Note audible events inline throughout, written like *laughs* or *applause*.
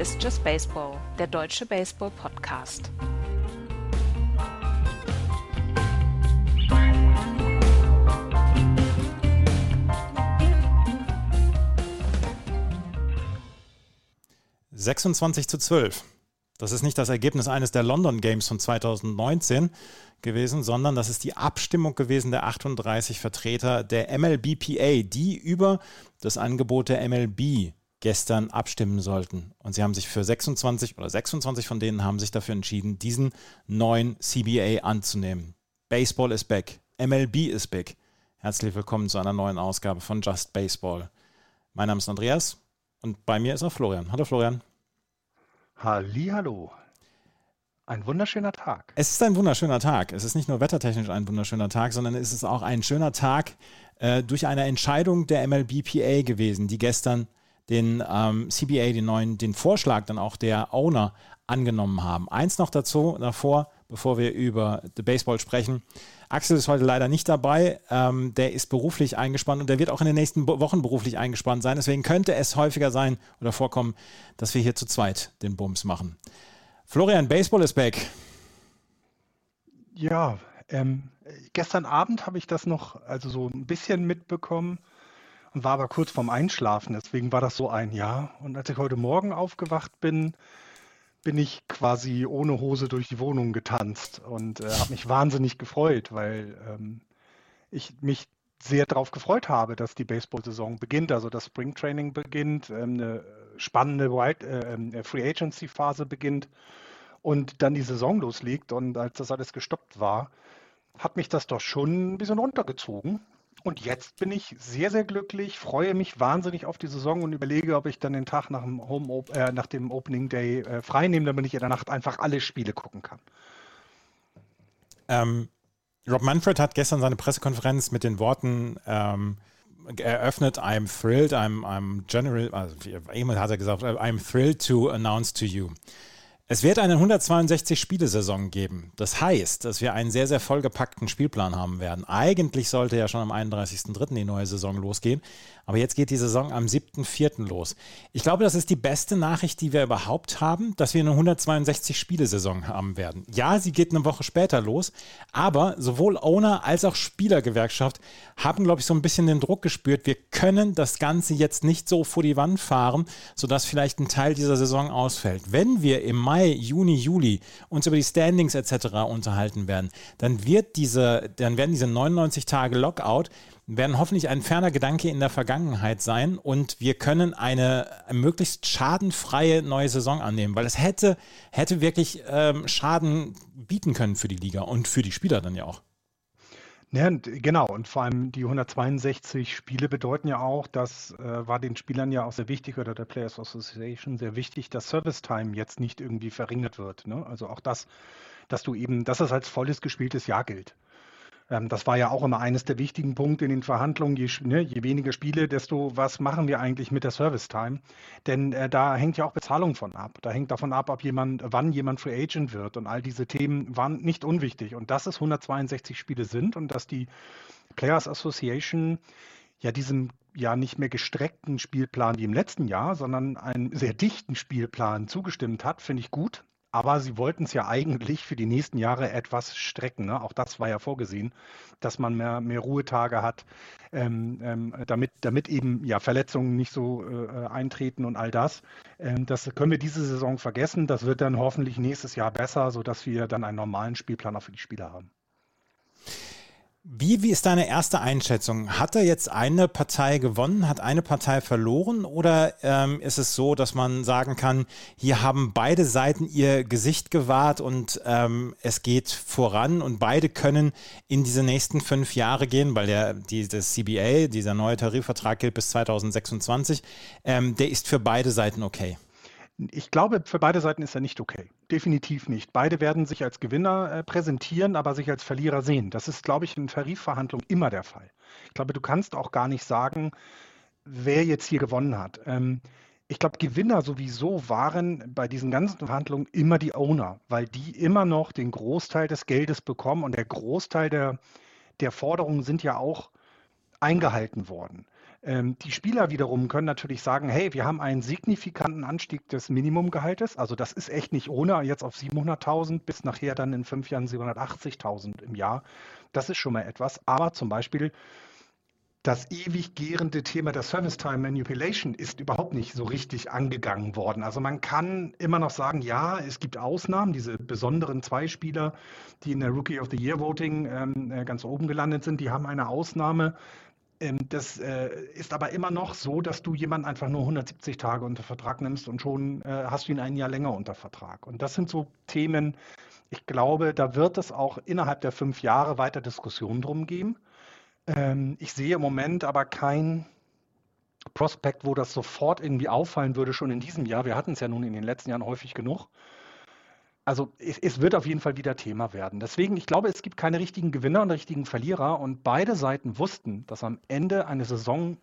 Ist Just Baseball, der deutsche Baseball-Podcast. Sechsundzwanzig zu zwölf. Das ist nicht das Ergebnis eines der London Games von 2019 gewesen, sondern das ist die Abstimmung gewesen der 38 Vertreter der MLBPA, die über das Angebot der MLB gestern abstimmen sollten. Und sie haben sich für 26 oder 26 von denen haben sich dafür entschieden, diesen neuen CBA anzunehmen. Baseball is back. MLB is back. Herzlich willkommen zu einer neuen Ausgabe von Just Baseball. Mein Name ist Andreas und bei mir ist auch Florian. Hallo Florian. Hallo. Ein wunderschöner Tag. Es ist ein wunderschöner Tag. Es ist nicht nur wettertechnisch ein wunderschöner Tag, sondern es ist auch ein schöner Tag äh, durch eine Entscheidung der MLBPA gewesen, die gestern den ähm, CBA, den neuen, den Vorschlag dann auch der Owner angenommen haben. Eins noch dazu, davor, bevor wir über The Baseball sprechen. Axel ist heute leider nicht dabei. Ähm, der ist beruflich eingespannt und der wird auch in den nächsten Wochen beruflich eingespannt sein. Deswegen könnte es häufiger sein oder vorkommen, dass wir hier zu zweit den Bums machen. Florian, Baseball ist back. Ja, ähm, gestern Abend habe ich das noch also so ein bisschen mitbekommen und war aber kurz vorm Einschlafen. Deswegen war das so ein Jahr. Und als ich heute Morgen aufgewacht bin, bin ich quasi ohne Hose durch die Wohnung getanzt und äh, habe mich wahnsinnig gefreut, weil ähm, ich mich sehr darauf gefreut habe, dass die Baseball-Saison beginnt, also das Springtraining beginnt, ähm, eine spannende äh, ähm, äh, Free Agency-Phase beginnt und dann die Saison loslegt. Und als das alles gestoppt war, hat mich das doch schon ein bisschen runtergezogen. Und jetzt bin ich sehr, sehr glücklich, freue mich wahnsinnig auf die Saison und überlege, ob ich dann den Tag nach dem, Home äh, nach dem Opening Day äh, frei nehme, damit ich in der Nacht einfach alle Spiele gucken kann. Ähm, Rob Manfred hat gestern seine Pressekonferenz mit den Worten ähm, eröffnet, I'm thrilled, I'm, I'm general, also jemand hat er gesagt, I'm thrilled to announce to you. Es wird eine 162-Spiele-Saison geben. Das heißt, dass wir einen sehr, sehr vollgepackten Spielplan haben werden. Eigentlich sollte ja schon am 31.03. die neue Saison losgehen. Aber jetzt geht die Saison am 7.4. los. Ich glaube, das ist die beste Nachricht, die wir überhaupt haben, dass wir eine 162-Spiele-Saison haben werden. Ja, sie geht eine Woche später los. Aber sowohl Owner als auch Spielergewerkschaft haben, glaube ich, so ein bisschen den Druck gespürt. Wir können das Ganze jetzt nicht so vor die Wand fahren, sodass vielleicht ein Teil dieser Saison ausfällt. Wenn wir im Mai Mai, Juni, Juli uns über die Standings etc. unterhalten werden, dann wird diese, dann werden diese 99 Tage Lockout werden hoffentlich ein ferner Gedanke in der Vergangenheit sein und wir können eine möglichst schadenfreie neue Saison annehmen, weil es hätte, hätte wirklich ähm, Schaden bieten können für die Liga und für die Spieler dann ja auch. Ja, genau. Und vor allem die 162 Spiele bedeuten ja auch, das äh, war den Spielern ja auch sehr wichtig oder der Players Association sehr wichtig, dass Service Time jetzt nicht irgendwie verringert wird. Ne? Also auch das, dass du eben, dass es als volles gespieltes Jahr gilt. Ähm, das war ja auch immer eines der wichtigen Punkte in den Verhandlungen. Je, ne, je weniger Spiele, desto was machen wir eigentlich mit der Service Time? Denn äh, da hängt ja auch Bezahlung von ab. Da hängt davon ab, ob jemand, wann jemand Free Agent wird. Und all diese Themen waren nicht unwichtig. Und dass es 162 Spiele sind und dass die Players Association ja diesem ja nicht mehr gestreckten Spielplan wie im letzten Jahr, sondern einen sehr dichten Spielplan zugestimmt hat, finde ich gut. Aber sie wollten es ja eigentlich für die nächsten Jahre etwas strecken. Ne? Auch das war ja vorgesehen, dass man mehr, mehr Ruhetage hat, ähm, ähm, damit, damit eben ja Verletzungen nicht so äh, eintreten und all das. Ähm, das können wir diese Saison vergessen. Das wird dann hoffentlich nächstes Jahr besser, sodass wir dann einen normalen Spielplan auch für die Spieler haben. Wie, wie ist deine erste Einschätzung? Hat er jetzt eine Partei gewonnen, hat eine Partei verloren oder ähm, ist es so, dass man sagen kann, hier haben beide Seiten ihr Gesicht gewahrt und ähm, es geht voran und beide können in diese nächsten fünf Jahre gehen, weil der die, das CBA, dieser neue Tarifvertrag gilt bis 2026, ähm, der ist für beide Seiten okay. Ich glaube, für beide Seiten ist er nicht okay. Definitiv nicht. Beide werden sich als Gewinner äh, präsentieren, aber sich als Verlierer sehen. Das ist, glaube ich, in Tarifverhandlungen immer der Fall. Ich glaube, du kannst auch gar nicht sagen, wer jetzt hier gewonnen hat. Ähm, ich glaube, Gewinner sowieso waren bei diesen ganzen Verhandlungen immer die Owner, weil die immer noch den Großteil des Geldes bekommen und der Großteil der, der Forderungen sind ja auch eingehalten worden. Ähm, die Spieler wiederum können natürlich sagen, hey, wir haben einen signifikanten Anstieg des Minimumgehaltes. Also das ist echt nicht ohne, jetzt auf 700.000 bis nachher dann in fünf Jahren 780.000 im Jahr. Das ist schon mal etwas. Aber zum Beispiel das ewig gärende Thema der Service Time Manipulation ist überhaupt nicht so richtig angegangen worden. Also man kann immer noch sagen, ja, es gibt Ausnahmen, diese besonderen zwei Spieler, die in der Rookie of the Year Voting ähm, äh, ganz oben gelandet sind, die haben eine Ausnahme. Ähm, das äh, ist aber immer noch so, dass du jemanden einfach nur 170 Tage unter Vertrag nimmst und schon äh, hast du ihn ein Jahr länger unter Vertrag. Und das sind so Themen, ich glaube, da wird es auch innerhalb der fünf Jahre weiter Diskussionen drum geben. Ähm, ich sehe im Moment aber kein Prospekt, wo das sofort irgendwie auffallen würde, schon in diesem Jahr. Wir hatten es ja nun in den letzten Jahren häufig genug. Also es, es, wird auf jeden Fall wieder Thema werden. Deswegen, ich glaube, es gibt keine richtigen Gewinner und richtigen Verlierer. Und beide Seiten wussten, dass am Ende eine Saison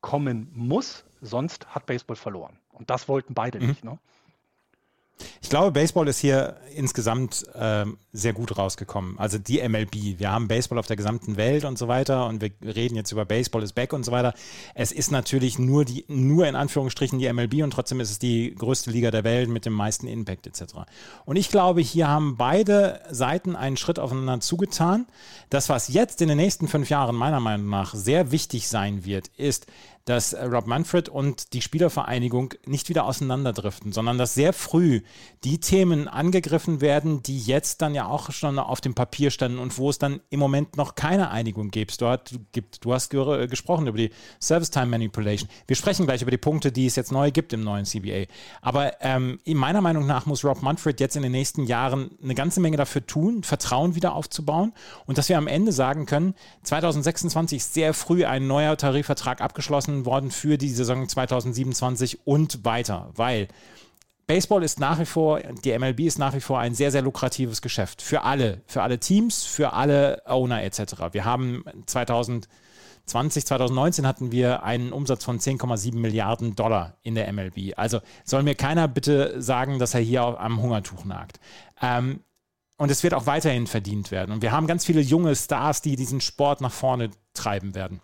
kommen muss, sonst hat Baseball verloren. Und das wollten beide mhm. nicht. Ne? Ich glaube, Baseball ist hier insgesamt ähm, sehr gut rausgekommen. Also die MLB. Wir haben Baseball auf der gesamten Welt und so weiter und wir reden jetzt über Baseball is back und so weiter. Es ist natürlich nur die, nur in Anführungsstrichen die MLB und trotzdem ist es die größte Liga der Welt mit dem meisten Impact etc. Und ich glaube, hier haben beide Seiten einen Schritt aufeinander zugetan. Das, was jetzt in den nächsten fünf Jahren meiner Meinung nach sehr wichtig sein wird, ist, dass äh, Rob Manfred und die Spielervereinigung nicht wieder auseinanderdriften, sondern dass sehr früh die Themen angegriffen werden, die jetzt dann ja auch schon auf dem Papier standen und wo es dann im Moment noch keine Einigung gibt. Dort gibt du hast ge gesprochen über die Service Time Manipulation. Wir sprechen gleich über die Punkte, die es jetzt neu gibt im neuen CBA. Aber ähm, meiner Meinung nach muss Rob Manfred jetzt in den nächsten Jahren eine ganze Menge dafür tun, Vertrauen wieder aufzubauen und dass wir am Ende sagen können, 2026 ist sehr früh ein neuer Tarifvertrag abgeschlossen beschlossen worden für die Saison 2027 und weiter, weil Baseball ist nach wie vor, die MLB ist nach wie vor ein sehr, sehr lukratives Geschäft für alle, für alle Teams, für alle Owner etc. Wir haben 2020, 2019 hatten wir einen Umsatz von 10,7 Milliarden Dollar in der MLB. Also soll mir keiner bitte sagen, dass er hier am Hungertuch nagt. Ähm, und es wird auch weiterhin verdient werden. Und wir haben ganz viele junge Stars, die diesen Sport nach vorne treiben werden.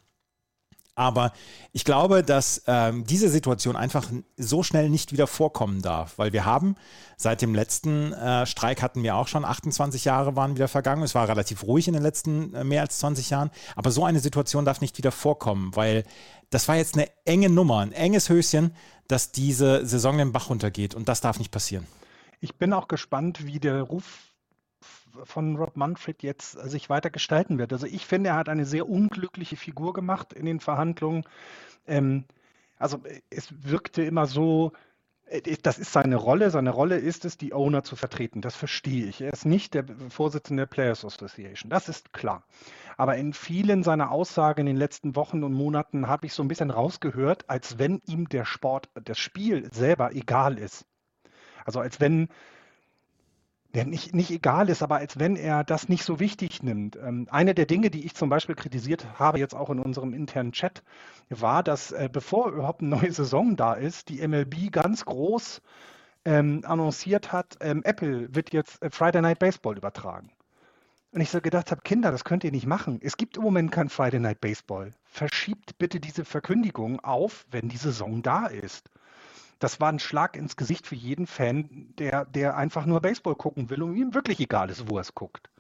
Aber ich glaube, dass ähm, diese Situation einfach so schnell nicht wieder vorkommen darf, weil wir haben seit dem letzten äh, Streik hatten wir auch schon 28 Jahre waren wieder vergangen. Es war relativ ruhig in den letzten äh, mehr als 20 Jahren. Aber so eine Situation darf nicht wieder vorkommen, weil das war jetzt eine enge Nummer, ein enges Höschen, dass diese Saison den Bach runtergeht und das darf nicht passieren. Ich bin auch gespannt, wie der Ruf von Rob Manfred jetzt äh, sich weiter gestalten wird. Also ich finde, er hat eine sehr unglückliche Figur gemacht in den Verhandlungen. Ähm, also äh, es wirkte immer so, äh, das ist seine Rolle. Seine Rolle ist es, die Owner zu vertreten. Das verstehe ich. Er ist nicht der Vorsitzende der Players Association. Das ist klar. Aber in vielen seiner Aussagen in den letzten Wochen und Monaten habe ich so ein bisschen rausgehört, als wenn ihm der Sport, das Spiel selber egal ist. Also als wenn der nicht, nicht egal ist, aber als wenn er das nicht so wichtig nimmt. Ähm, eine der Dinge, die ich zum Beispiel kritisiert habe, jetzt auch in unserem internen Chat, war, dass äh, bevor überhaupt eine neue Saison da ist, die MLB ganz groß ähm, annonciert hat, ähm, Apple wird jetzt äh, Friday Night Baseball übertragen. Und ich so gedacht habe, Kinder, das könnt ihr nicht machen. Es gibt im Moment kein Friday Night Baseball. Verschiebt bitte diese Verkündigung auf, wenn die Saison da ist das war ein Schlag ins Gesicht für jeden Fan, der, der einfach nur Baseball gucken will und ihm wirklich egal ist, wo er es guckt.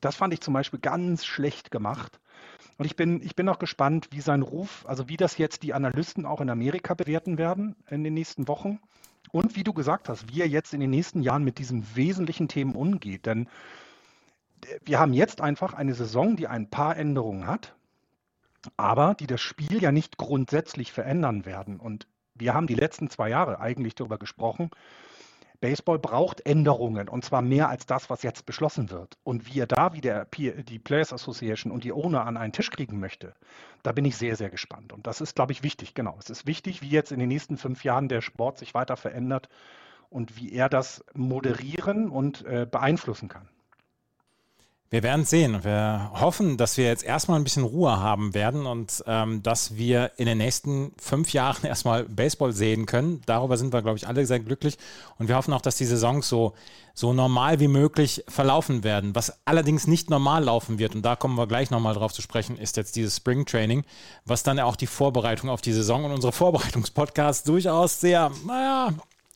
Das fand ich zum Beispiel ganz schlecht gemacht. Und ich bin, ich bin auch gespannt, wie sein Ruf, also wie das jetzt die Analysten auch in Amerika bewerten werden in den nächsten Wochen. Und wie du gesagt hast, wie er jetzt in den nächsten Jahren mit diesen wesentlichen Themen umgeht. Denn wir haben jetzt einfach eine Saison, die ein paar Änderungen hat, aber die das Spiel ja nicht grundsätzlich verändern werden. Und wir haben die letzten zwei Jahre eigentlich darüber gesprochen, Baseball braucht Änderungen und zwar mehr als das, was jetzt beschlossen wird. Und wie er da wieder die Players Association und die Owner an einen Tisch kriegen möchte, da bin ich sehr, sehr gespannt. Und das ist, glaube ich, wichtig. Genau. Es ist wichtig, wie jetzt in den nächsten fünf Jahren der Sport sich weiter verändert und wie er das moderieren und äh, beeinflussen kann. Wir werden sehen. Wir hoffen, dass wir jetzt erstmal ein bisschen Ruhe haben werden und ähm, dass wir in den nächsten fünf Jahren *laughs* erstmal Baseball sehen können. Darüber sind wir, glaube ich, alle sehr glücklich. Und wir hoffen auch, dass die Saisons so, so normal wie möglich verlaufen werden. Was allerdings nicht normal laufen wird, und da kommen wir gleich nochmal drauf zu sprechen, ist jetzt dieses Spring Training, was dann auch die Vorbereitung auf die Saison und unsere *laughs* Vorbereitungspodcasts durchaus sehr, naja,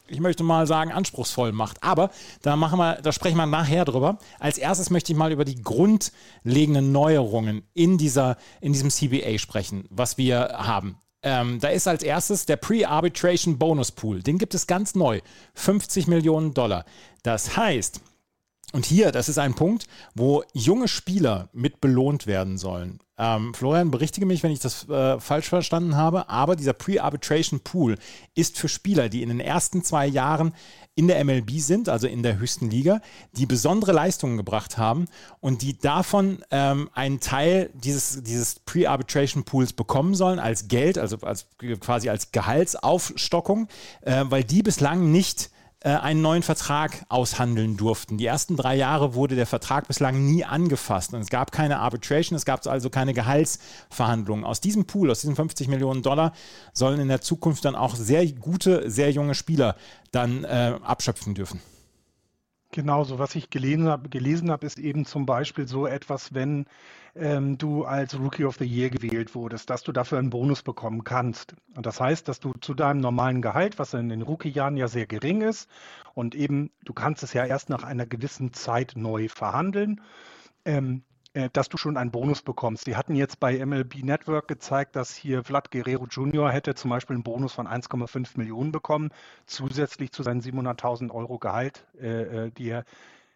ich möchte mal sagen, anspruchsvoll macht. Aber da machen wir, da sprechen wir nachher drüber. Als erstes möchte ich mal über die grundlegenden Neuerungen in dieser, in diesem CBA sprechen, was wir haben. Ähm, da ist als erstes der Pre-Arbitration Bonus Pool. Den gibt es ganz neu. 50 Millionen Dollar. Das heißt, und hier, das ist ein Punkt, wo junge Spieler mit belohnt werden sollen. Ähm, Florian, berichtige mich, wenn ich das äh, falsch verstanden habe, aber dieser Pre-Arbitration Pool ist für Spieler, die in den ersten zwei Jahren in der MLB sind, also in der höchsten Liga, die besondere Leistungen gebracht haben und die davon ähm, einen Teil dieses, dieses Pre-Arbitration Pools bekommen sollen als Geld, also als, quasi als Gehaltsaufstockung, äh, weil die bislang nicht äh, einen neuen Vertrag aushandeln durften. Die ersten drei Jahre wurde der Vertrag bislang nie angefasst und es gab keine Arbitration, es gab also keine Gehaltsverhandlungen. Aus diesem Pool, aus diesen 50 Millionen Dollar, sollen in der Zukunft dann auch sehr gute, sehr junge Spieler dann äh, abschöpfen dürfen. Genau, so was ich gelesen habe, gelesen habe, ist eben zum Beispiel so etwas, wenn ähm, du als Rookie of the Year gewählt wurdest, dass du dafür einen Bonus bekommen kannst. Und das heißt, dass du zu deinem normalen Gehalt, was in den Rookie-Jahren ja sehr gering ist, und eben, du kannst es ja erst nach einer gewissen Zeit neu verhandeln, ähm, äh, dass du schon einen Bonus bekommst. Die hatten jetzt bei MLB Network gezeigt, dass hier Vlad Guerrero Jr. hätte zum Beispiel einen Bonus von 1,5 Millionen bekommen, zusätzlich zu seinen 700.000 Euro Gehalt, äh, äh, die er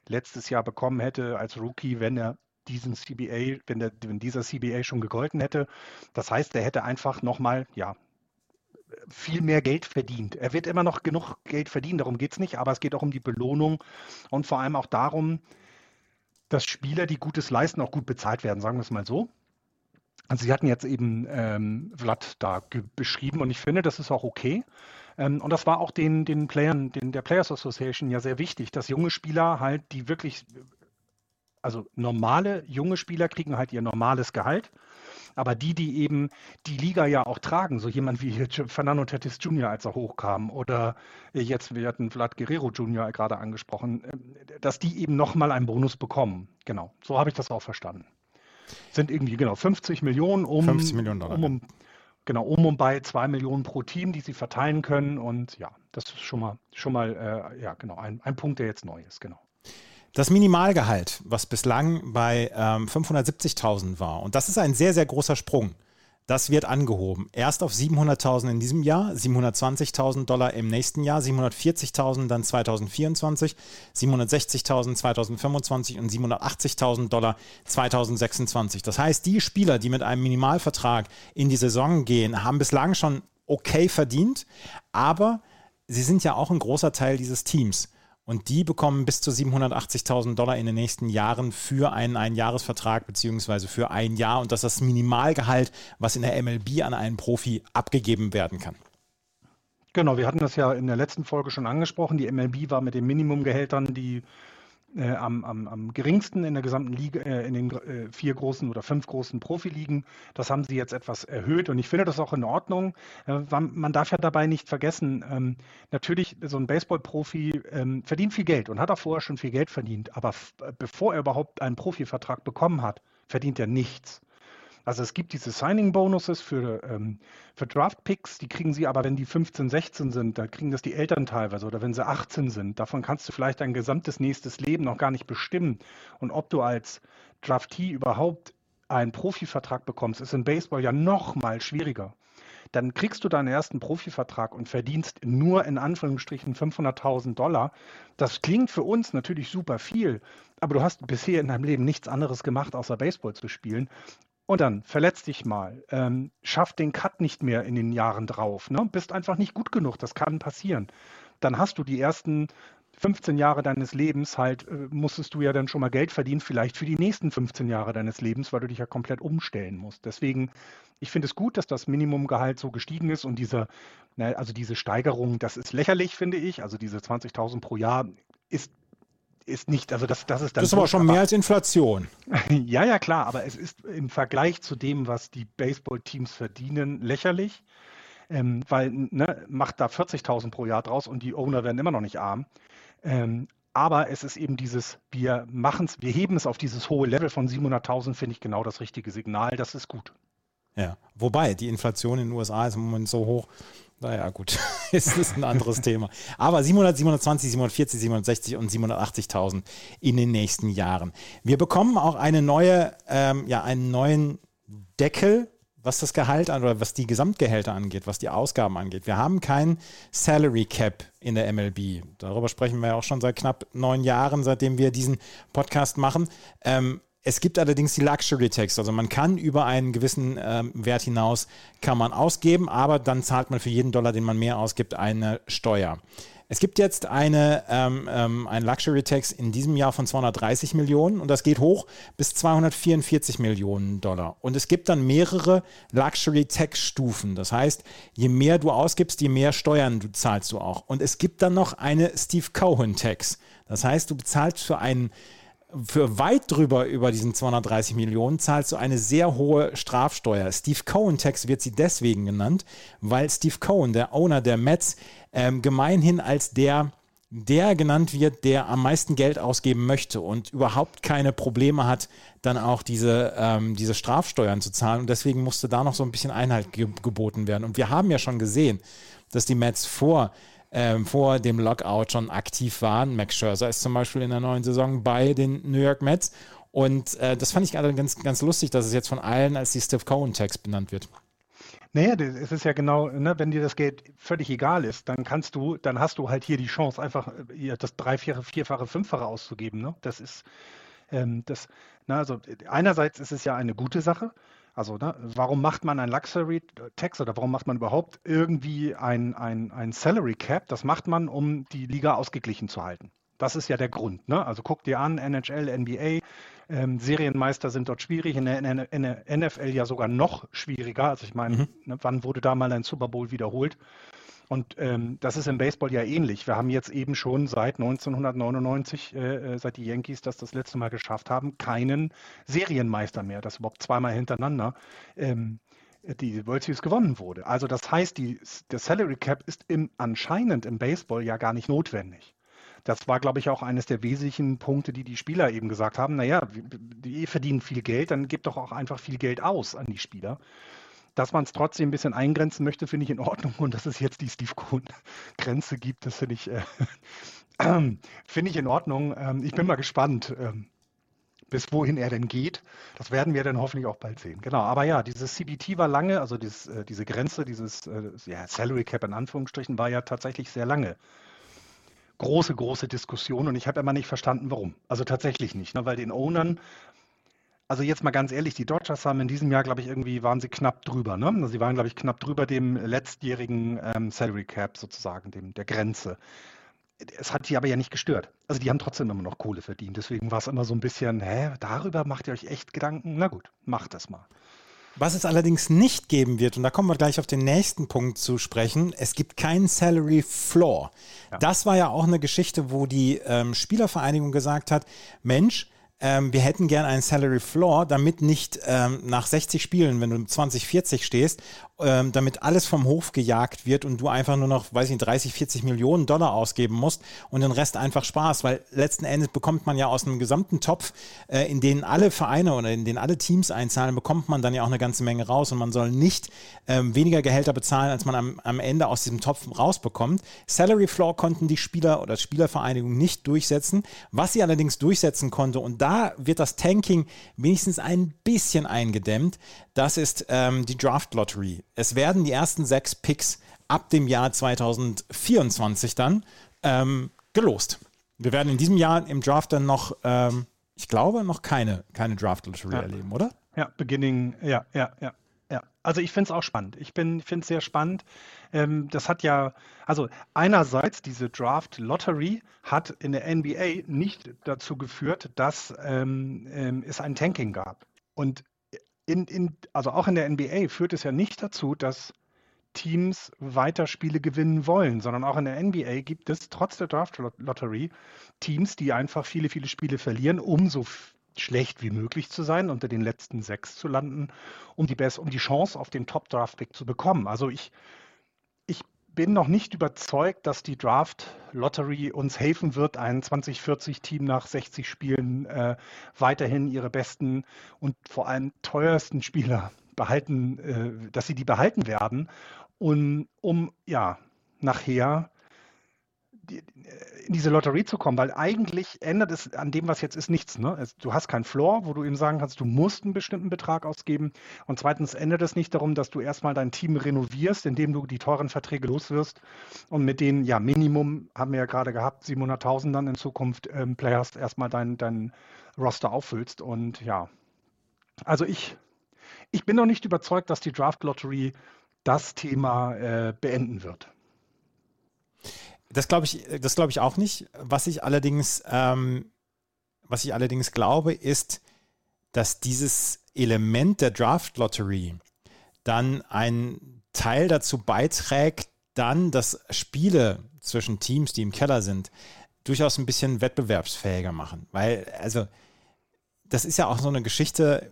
letztes Jahr bekommen hätte als Rookie, wenn er diesen CBA, wenn, der, wenn dieser CBA schon gegolten hätte. Das heißt, er hätte einfach nochmal, ja, viel mehr Geld verdient. Er wird immer noch genug Geld verdienen, darum geht es nicht, aber es geht auch um die Belohnung und vor allem auch darum, dass Spieler, die Gutes leisten, auch gut bezahlt werden, sagen wir es mal so. Also Sie hatten jetzt eben ähm, Vlad da beschrieben und ich finde, das ist auch okay. Ähm, und das war auch den, den Playern, den, der Players Association ja sehr wichtig, dass junge Spieler halt, die wirklich, also normale junge Spieler kriegen halt ihr normales Gehalt aber die, die eben die Liga ja auch tragen, so jemand wie Fernando Tatis Jr., als er hochkam, oder jetzt, wir hatten Vlad Guerrero Jr. gerade angesprochen, äh, dass die eben nochmal einen Bonus bekommen. Genau, so habe ich das auch verstanden. Sind irgendwie, genau, 50 Millionen um, 50 Millionen Dollar. Um, um, genau, um und bei 2 Millionen pro Team, die sie verteilen können. Und ja, das ist schon mal, schon mal äh, ja, genau, ein, ein Punkt, der jetzt neu ist, genau. Das Minimalgehalt, was bislang bei ähm, 570.000 war, und das ist ein sehr, sehr großer Sprung, das wird angehoben. Erst auf 700.000 in diesem Jahr, 720.000 Dollar im nächsten Jahr, 740.000 dann 2024, 760.000 2025 und 780.000 Dollar 2026. Das heißt, die Spieler, die mit einem Minimalvertrag in die Saison gehen, haben bislang schon okay verdient, aber sie sind ja auch ein großer Teil dieses Teams. Und die bekommen bis zu 780.000 Dollar in den nächsten Jahren für einen Einjahresvertrag beziehungsweise für ein Jahr. Und das ist das Minimalgehalt, was in der MLB an einen Profi abgegeben werden kann. Genau, wir hatten das ja in der letzten Folge schon angesprochen. Die MLB war mit den Minimumgehältern, die äh, am, am, am, geringsten in der gesamten Liga, äh, in den äh, vier großen oder fünf großen Profiligen. Das haben sie jetzt etwas erhöht und ich finde das auch in Ordnung. Äh, man darf ja dabei nicht vergessen, ähm, natürlich, so ein Baseball-Profi ähm, verdient viel Geld und hat auch vorher schon viel Geld verdient, aber bevor er überhaupt einen Profivertrag bekommen hat, verdient er nichts. Also es gibt diese Signing-Bonuses für, ähm, für Draft-Picks, die kriegen sie aber, wenn die 15, 16 sind, da kriegen das die Eltern teilweise oder wenn sie 18 sind. Davon kannst du vielleicht dein gesamtes nächstes Leben noch gar nicht bestimmen. Und ob du als Draftee überhaupt einen Profivertrag bekommst, ist im Baseball ja noch mal schwieriger. Dann kriegst du deinen ersten Profivertrag und verdienst nur in Anführungsstrichen 500.000 Dollar. Das klingt für uns natürlich super viel, aber du hast bisher in deinem Leben nichts anderes gemacht, außer Baseball zu spielen. Und dann verletz dich mal, ähm, schaff den Cut nicht mehr in den Jahren drauf, ne? bist einfach nicht gut genug, das kann passieren. Dann hast du die ersten 15 Jahre deines Lebens halt, äh, musstest du ja dann schon mal Geld verdienen, vielleicht für die nächsten 15 Jahre deines Lebens, weil du dich ja komplett umstellen musst. Deswegen, ich finde es gut, dass das Minimumgehalt so gestiegen ist und diese, ne, also diese Steigerung, das ist lächerlich, finde ich. Also diese 20.000 pro Jahr ist ist nicht, also das, das ist dann. Das ist aber schon mehr als Inflation. *laughs* ja, ja, klar, aber es ist im Vergleich zu dem, was die Baseball-Teams verdienen, lächerlich. Ähm, weil, ne, macht da 40.000 pro Jahr draus und die Owner werden immer noch nicht arm. Ähm, aber es ist eben dieses, wir machen es, wir heben es auf dieses hohe Level von 700.000, finde ich genau das richtige Signal. Das ist gut. Ja, wobei die Inflation in den USA ist im Moment so hoch. Naja, gut, *laughs* es ist ein anderes Thema. Aber 700, 720, 740, 760 und 780.000 in den nächsten Jahren. Wir bekommen auch eine neue, ähm, ja, einen neuen Deckel was das Gehalt an oder was die Gesamtgehälter angeht, was die Ausgaben angeht. Wir haben kein Salary Cap in der MLB. Darüber sprechen wir ja auch schon seit knapp neun Jahren, seitdem wir diesen Podcast machen. Ähm, es gibt allerdings die Luxury Tax, also man kann über einen gewissen ähm, Wert hinaus kann man ausgeben, aber dann zahlt man für jeden Dollar, den man mehr ausgibt, eine Steuer. Es gibt jetzt eine, ähm, ähm, einen Luxury Tax in diesem Jahr von 230 Millionen und das geht hoch bis 244 Millionen Dollar. Und es gibt dann mehrere Luxury Tax Stufen. Das heißt, je mehr du ausgibst, je mehr Steuern du zahlst du auch. Und es gibt dann noch eine Steve Cohen Tax. Das heißt, du bezahlst für einen für weit drüber über diesen 230 Millionen zahlst du eine sehr hohe Strafsteuer. Steve Cohen Tax wird sie deswegen genannt, weil Steve Cohen, der Owner der Mets, ähm, gemeinhin als der der genannt wird, der am meisten Geld ausgeben möchte und überhaupt keine Probleme hat, dann auch diese, ähm, diese Strafsteuern zu zahlen. Und deswegen musste da noch so ein bisschen Einhalt ge geboten werden. Und wir haben ja schon gesehen, dass die Mets vor ähm, vor dem Lockout schon aktiv waren. Max Scherzer ist zum Beispiel in der neuen Saison bei den New York Mets. Und äh, das fand ich ganz, ganz lustig, dass es jetzt von allen als die Steve Cohen-Tax benannt wird. Naja, es ist ja genau, ne, wenn dir das Geld völlig egal ist, dann kannst du, dann hast du halt hier die Chance, einfach äh, das drei, vier, vierfache, fünffache auszugeben. Ne? Das ist, ähm, das, na, also einerseits ist es ja eine gute Sache, also, ne, warum macht man ein Luxury Tax oder warum macht man überhaupt irgendwie ein, ein, ein Salary Cap? Das macht man, um die Liga ausgeglichen zu halten. Das ist ja der Grund. Ne? Also guck dir an, NHL, NBA, ähm, Serienmeister sind dort schwierig, in der, in der, NFL ja sogar noch schwieriger. Also ich meine, mhm. ne, wann wurde da mal ein Super Bowl wiederholt? Und ähm, das ist im Baseball ja ähnlich. Wir haben jetzt eben schon seit 1999, äh, äh, seit die Yankees das das letzte Mal geschafft haben, keinen Serienmeister mehr, das überhaupt zweimal hintereinander ähm, die World Series gewonnen wurde. Also das heißt, die, der Salary Cap ist im, anscheinend im Baseball ja gar nicht notwendig. Das war, glaube ich, auch eines der wesentlichen Punkte, die die Spieler eben gesagt haben. Naja, die verdienen viel Geld, dann gibt doch auch einfach viel Geld aus an die Spieler. Dass man es trotzdem ein bisschen eingrenzen möchte, finde ich in Ordnung. Und dass es jetzt die Steve Cohn-Grenze gibt, das finde ich, äh, äh, *clears throat* finde ich in Ordnung. Ähm, ich bin mal gespannt, ähm, bis wohin er denn geht. Das werden wir dann hoffentlich auch bald sehen. Genau, aber ja, dieses CBT war lange, also dieses, äh, diese Grenze, dieses äh, ja, Salary Cap in Anführungsstrichen, war ja tatsächlich sehr lange große, große Diskussion und ich habe immer nicht verstanden, warum. Also tatsächlich nicht, ne? weil den Ownern also jetzt mal ganz ehrlich, die Dodgers haben in diesem Jahr, glaube ich, irgendwie waren sie knapp drüber. Ne? Also sie waren, glaube ich, knapp drüber dem letztjährigen ähm, Salary Cap sozusagen, dem, der Grenze. Es hat die aber ja nicht gestört. Also die haben trotzdem immer noch Kohle verdient. Deswegen war es immer so ein bisschen, hä, darüber macht ihr euch echt Gedanken? Na gut, macht das mal. Was es allerdings nicht geben wird, und da kommen wir gleich auf den nächsten Punkt zu sprechen, es gibt keinen Salary Floor. Ja. Das war ja auch eine Geschichte, wo die ähm, Spielervereinigung gesagt hat, Mensch, ähm, wir hätten gern einen Salary Floor, damit nicht ähm, nach 60 Spielen, wenn du 20, 40 stehst, ähm, damit alles vom Hof gejagt wird und du einfach nur noch, weiß ich nicht, 30, 40 Millionen Dollar ausgeben musst und den Rest einfach Spaß, weil letzten Endes bekommt man ja aus einem gesamten Topf, äh, in den alle Vereine oder in den alle Teams einzahlen, bekommt man dann ja auch eine ganze Menge raus und man soll nicht ähm, weniger Gehälter bezahlen, als man am, am Ende aus diesem Topf rausbekommt. Salary Floor konnten die Spieler oder Spielervereinigung nicht durchsetzen. Was sie allerdings durchsetzen konnte und da wird das Tanking wenigstens ein bisschen eingedämmt, das ist ähm, die Draft Lottery. Es werden die ersten sechs Picks ab dem Jahr 2024 dann ähm, gelost. Wir werden in diesem Jahr im Draft dann noch, ähm, ich glaube, noch keine, keine Draft Lottery ja. erleben, oder? Ja, beginning, ja, ja, ja. Ja, also ich finde es auch spannend. Ich finde es sehr spannend. Ähm, das hat ja, also einerseits diese Draft Lottery hat in der NBA nicht dazu geführt, dass ähm, ähm, es ein Tanking gab. Und in, in, also auch in der NBA führt es ja nicht dazu, dass Teams weiter Spiele gewinnen wollen, sondern auch in der NBA gibt es trotz der Draft Lottery Teams, die einfach viele, viele Spiele verlieren, um so schlecht wie möglich zu sein, unter den letzten sechs zu landen, um die, Best um die Chance auf den Top-Draft-Pick zu bekommen. Also ich, ich bin noch nicht überzeugt, dass die Draft Lottery uns helfen wird, ein 2040-Team nach 60 Spielen äh, weiterhin ihre besten und vor allem teuersten Spieler behalten, äh, dass sie die behalten werden, und, um ja nachher in diese Lotterie zu kommen, weil eigentlich ändert es an dem, was jetzt ist, nichts. Ne? Du hast keinen Floor, wo du ihm sagen kannst, du musst einen bestimmten Betrag ausgeben. Und zweitens ändert es nicht darum, dass du erstmal dein Team renovierst, indem du die teuren Verträge loswirst und mit denen, ja, Minimum haben wir ja gerade gehabt, 700.000 dann in Zukunft ähm, Players erstmal dein, dein Roster auffüllst. Und ja, also ich, ich bin noch nicht überzeugt, dass die Draft Lottery das Thema äh, beenden wird. Das glaube ich, das glaube ich auch nicht. Was ich allerdings, ähm, was ich allerdings glaube, ist, dass dieses Element der Draft Lottery dann ein Teil dazu beiträgt, dann, dass Spiele zwischen Teams, die im Keller sind, durchaus ein bisschen wettbewerbsfähiger machen. Weil, also, das ist ja auch so eine Geschichte.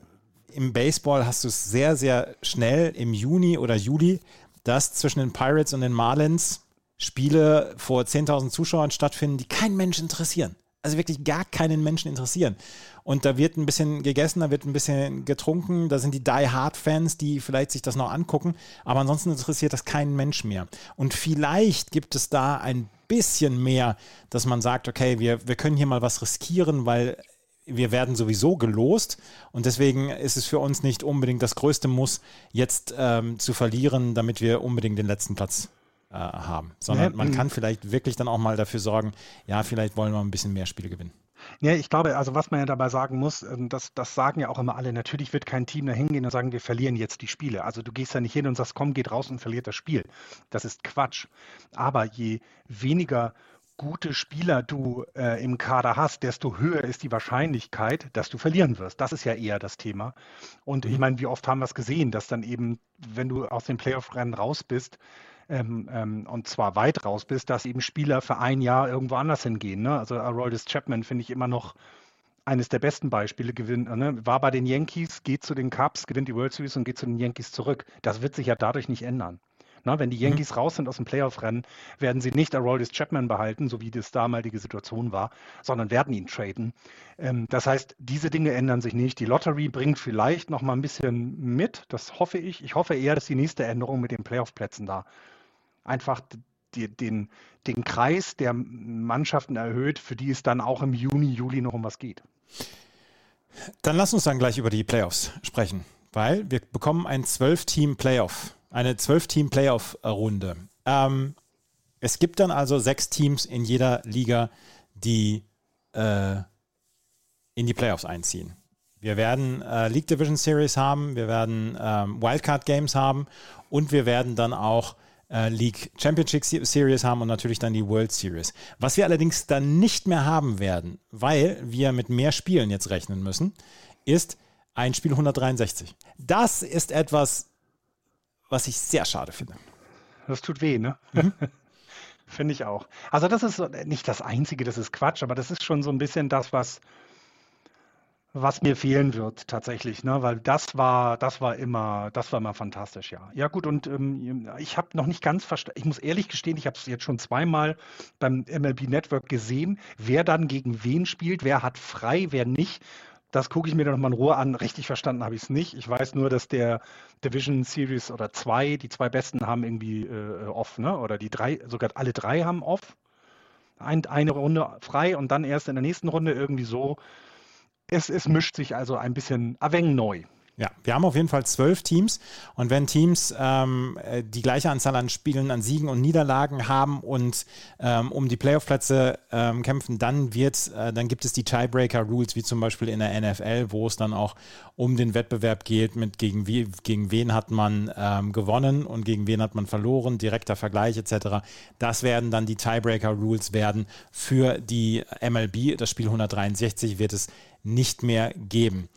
Im Baseball hast du es sehr, sehr schnell im Juni oder Juli, dass zwischen den Pirates und den Marlins Spiele vor 10.000 Zuschauern stattfinden, die keinen Menschen interessieren. Also wirklich gar keinen Menschen interessieren. Und da wird ein bisschen gegessen, da wird ein bisschen getrunken, da sind die Die Hard Fans, die vielleicht sich das noch angucken, aber ansonsten interessiert das keinen Mensch mehr. Und vielleicht gibt es da ein bisschen mehr, dass man sagt, okay, wir, wir können hier mal was riskieren, weil wir werden sowieso gelost und deswegen ist es für uns nicht unbedingt das größte Muss, jetzt ähm, zu verlieren, damit wir unbedingt den letzten Platz äh, haben, sondern man kann vielleicht wirklich dann auch mal dafür sorgen, ja, vielleicht wollen wir ein bisschen mehr Spiele gewinnen. Ja, ich glaube, also was man ja dabei sagen muss, ähm, das, das sagen ja auch immer alle, natürlich wird kein Team da hingehen und sagen, wir verlieren jetzt die Spiele. Also du gehst da nicht hin und sagst, komm, geht raus und verliert das Spiel. Das ist Quatsch. Aber je weniger gute Spieler du äh, im Kader hast, desto höher ist die Wahrscheinlichkeit, dass du verlieren wirst. Das ist ja eher das Thema. Und ich mhm. meine, wie oft haben wir es gesehen, dass dann eben, wenn du aus dem Playoff-Rennen raus bist, ähm, ähm, und zwar weit raus bist, dass eben Spieler für ein Jahr irgendwo anders hingehen. Ne? Also Aroldis Chapman finde ich immer noch eines der besten Beispiele gewinnt, ne? war bei den Yankees, geht zu den Cubs, gewinnt die World Series und geht zu den Yankees zurück. Das wird sich ja dadurch nicht ändern. Na, wenn die mhm. Yankees mhm. raus sind aus dem Playoff-Rennen, werden sie nicht Aroldis Chapman behalten, so wie das damalige Situation war, sondern werden ihn traden. Ähm, das heißt, diese Dinge ändern sich nicht. Die Lottery bringt vielleicht noch mal ein bisschen mit, das hoffe ich. Ich hoffe eher, dass die nächste Änderung mit den Playoff-Plätzen da einfach die, den, den Kreis der Mannschaften erhöht, für die es dann auch im Juni, Juli noch um was geht. Dann lass uns dann gleich über die Playoffs sprechen, weil wir bekommen ein 12-Team-Playoff, eine 12-Team-Playoff-Runde. Ähm, es gibt dann also sechs Teams in jeder Liga, die äh, in die Playoffs einziehen. Wir werden äh, League Division Series haben, wir werden ähm, Wildcard Games haben und wir werden dann auch League Championship Series haben und natürlich dann die World Series. Was wir allerdings dann nicht mehr haben werden, weil wir mit mehr Spielen jetzt rechnen müssen, ist ein Spiel 163. Das ist etwas, was ich sehr schade finde. Das tut weh, ne? Mhm. *laughs* finde ich auch. Also das ist nicht das Einzige, das ist Quatsch, aber das ist schon so ein bisschen das, was was mir fehlen wird tatsächlich, ne? weil das war, das war immer, das war immer fantastisch, ja. Ja gut, und ähm, ich habe noch nicht ganz verstanden, ich muss ehrlich gestehen, ich habe es jetzt schon zweimal beim MLB Network gesehen, wer dann gegen wen spielt, wer hat frei, wer nicht. Das gucke ich mir dann nochmal in Ruhe an. Richtig verstanden habe ich es nicht. Ich weiß nur, dass der Division Series oder zwei, die zwei besten haben irgendwie äh, off, ne? Oder die drei, sogar alle drei haben off. Ein, eine Runde frei und dann erst in der nächsten Runde irgendwie so. Es, es mischt sich also ein bisschen Aveng neu. Ja, wir haben auf jeden Fall zwölf Teams und wenn Teams ähm, äh, die gleiche Anzahl an Spielen, an Siegen und Niederlagen haben und ähm, um die Playoff-Plätze ähm, kämpfen, dann wird, äh, dann gibt es die Tiebreaker-Rules, wie zum Beispiel in der NFL, wo es dann auch um den Wettbewerb geht, mit gegen, wie, gegen wen hat man ähm, gewonnen und gegen wen hat man verloren, direkter Vergleich etc. Das werden dann die Tiebreaker-Rules werden für die MLB. Das Spiel 163 wird es nicht mehr geben.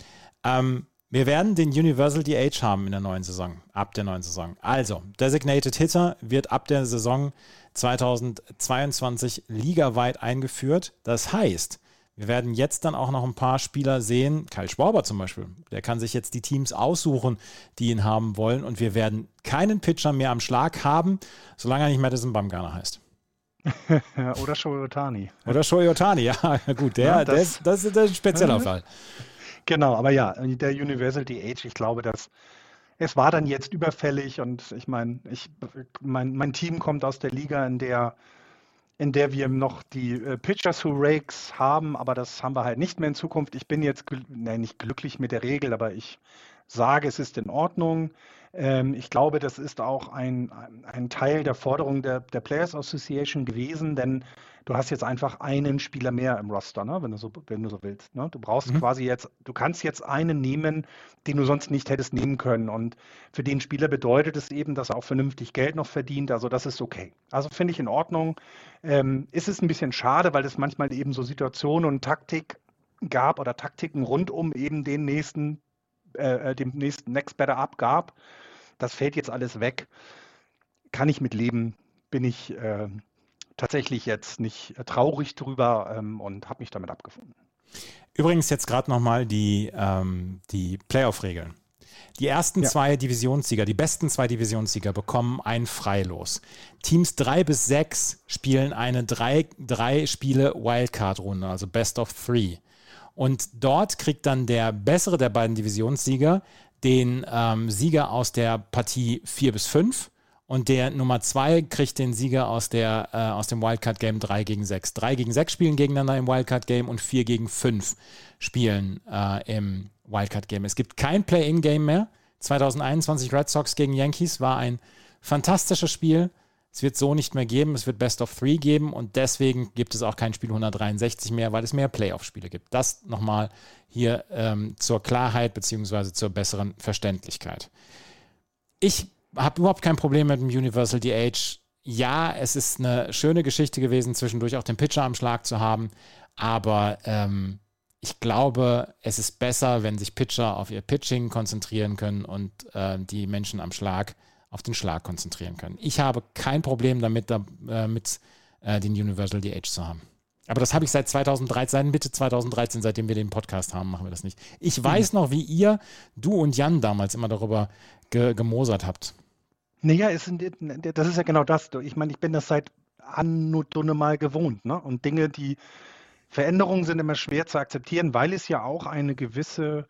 Ähm, Wir werden den Universal DH haben in der neuen Saison, ab der neuen Saison. Also, Designated Hitter wird ab der Saison 2022 ligaweit eingeführt. Das heißt, wir werden jetzt dann auch noch ein paar Spieler sehen, Kyle Schwarber zum Beispiel, der kann sich jetzt die Teams aussuchen, die ihn haben wollen und wir werden keinen Pitcher mehr am Schlag haben, solange er nicht Madison Bumgarner heißt. *laughs* Oder Shohei Otani. Oder Shohei Otani, ja *laughs* gut, der, ja, das, der, ist, das, ist, das ist ein spezieller *laughs* Fall. Genau, aber ja, der Universal DH, ich glaube, dass es war dann jetzt überfällig und ich meine, ich, mein, mein Team kommt aus der Liga, in der in der wir noch die äh, Pitchers Who Rakes haben, aber das haben wir halt nicht mehr in Zukunft. Ich bin jetzt, nein, nicht glücklich mit der Regel, aber ich sage, es ist in Ordnung. Ähm, ich glaube, das ist auch ein, ein Teil der Forderung der, der Players Association gewesen, denn du hast jetzt einfach einen Spieler mehr im Roster, ne? wenn, du so, wenn du so willst. Ne? Du brauchst mhm. quasi jetzt, du kannst jetzt einen nehmen, den du sonst nicht hättest nehmen können. Und für den Spieler bedeutet es eben, dass er auch vernünftig Geld noch verdient. Also das ist okay. Also finde ich in Ordnung. Ähm, ist es ein bisschen schade, weil es manchmal eben so Situationen und Taktik gab oder Taktiken rund um eben den nächsten, äh, äh dem nächsten Next Better Up gab. Das fällt jetzt alles weg. Kann ich mit leben. Bin ich äh, tatsächlich jetzt nicht äh, traurig drüber ähm, und habe mich damit abgefunden. Übrigens jetzt gerade nochmal die, ähm, die Playoff-Regeln. Die ersten ja. zwei Divisionssieger, die besten zwei Divisionssieger bekommen ein Freilos. Teams drei bis sechs spielen eine drei, drei Spiele Wildcard-Runde, also Best of Three. Und dort kriegt dann der bessere der beiden Divisionssieger den ähm, Sieger aus der Partie 4 bis 5 und der Nummer 2 kriegt den Sieger aus, der, äh, aus dem Wildcard Game 3 gegen 6. 3 gegen 6 spielen gegeneinander im Wildcard Game und 4 gegen 5 spielen äh, im Wildcard Game. Es gibt kein Play-In-Game mehr. 2021 Red Sox gegen Yankees war ein fantastisches Spiel. Es wird so nicht mehr geben. Es wird Best of Three geben und deswegen gibt es auch kein Spiel 163 mehr, weil es mehr Playoff-Spiele gibt. Das nochmal hier ähm, zur Klarheit bzw. zur besseren Verständlichkeit. Ich habe überhaupt kein Problem mit dem Universal DH. Ja, es ist eine schöne Geschichte gewesen, zwischendurch auch den Pitcher am Schlag zu haben, aber ähm, ich glaube, es ist besser, wenn sich Pitcher auf ihr Pitching konzentrieren können und äh, die Menschen am Schlag auf den Schlag konzentrieren können. Ich habe kein Problem damit, da, äh, mit äh, den Universal DH zu haben. Aber das habe ich seit 2013, seit Mitte 2013, seitdem wir den Podcast haben, machen wir das nicht. Ich mhm. weiß noch, wie ihr, du und Jan damals immer darüber ge gemosert habt. Naja, es, das ist ja genau das. Ich meine, ich bin das seit Anno mal gewohnt. Ne? Und Dinge, die Veränderungen sind immer schwer zu akzeptieren, weil es ja auch eine gewisse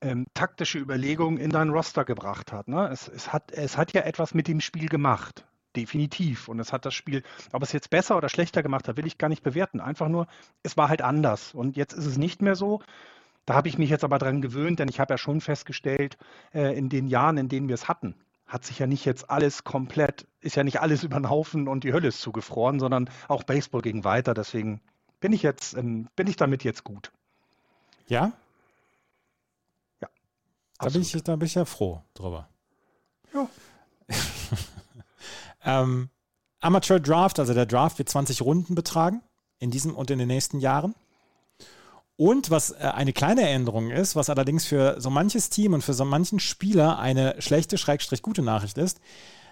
ähm, taktische Überlegung in dein Roster gebracht hat, ne? es, es hat. Es hat ja etwas mit dem Spiel gemacht. Definitiv. Und es hat das Spiel, ob es jetzt besser oder schlechter gemacht hat, will ich gar nicht bewerten. Einfach nur, es war halt anders. Und jetzt ist es nicht mehr so. Da habe ich mich jetzt aber dran gewöhnt, denn ich habe ja schon festgestellt, äh, in den Jahren, in denen wir es hatten, hat sich ja nicht jetzt alles komplett, ist ja nicht alles *laughs* über den Haufen und die Hölle ist zugefroren, sondern auch Baseball ging weiter. Deswegen bin ich jetzt, ähm, bin ich damit jetzt gut. Ja? Da bin, ich, da bin ich ja froh drüber. Ja. *laughs* ähm, Amateur Draft, also der Draft wird 20 Runden betragen in diesem und in den nächsten Jahren. Und was äh, eine kleine Änderung ist, was allerdings für so manches Team und für so manchen Spieler eine schlechte, schrägstrich gute Nachricht ist,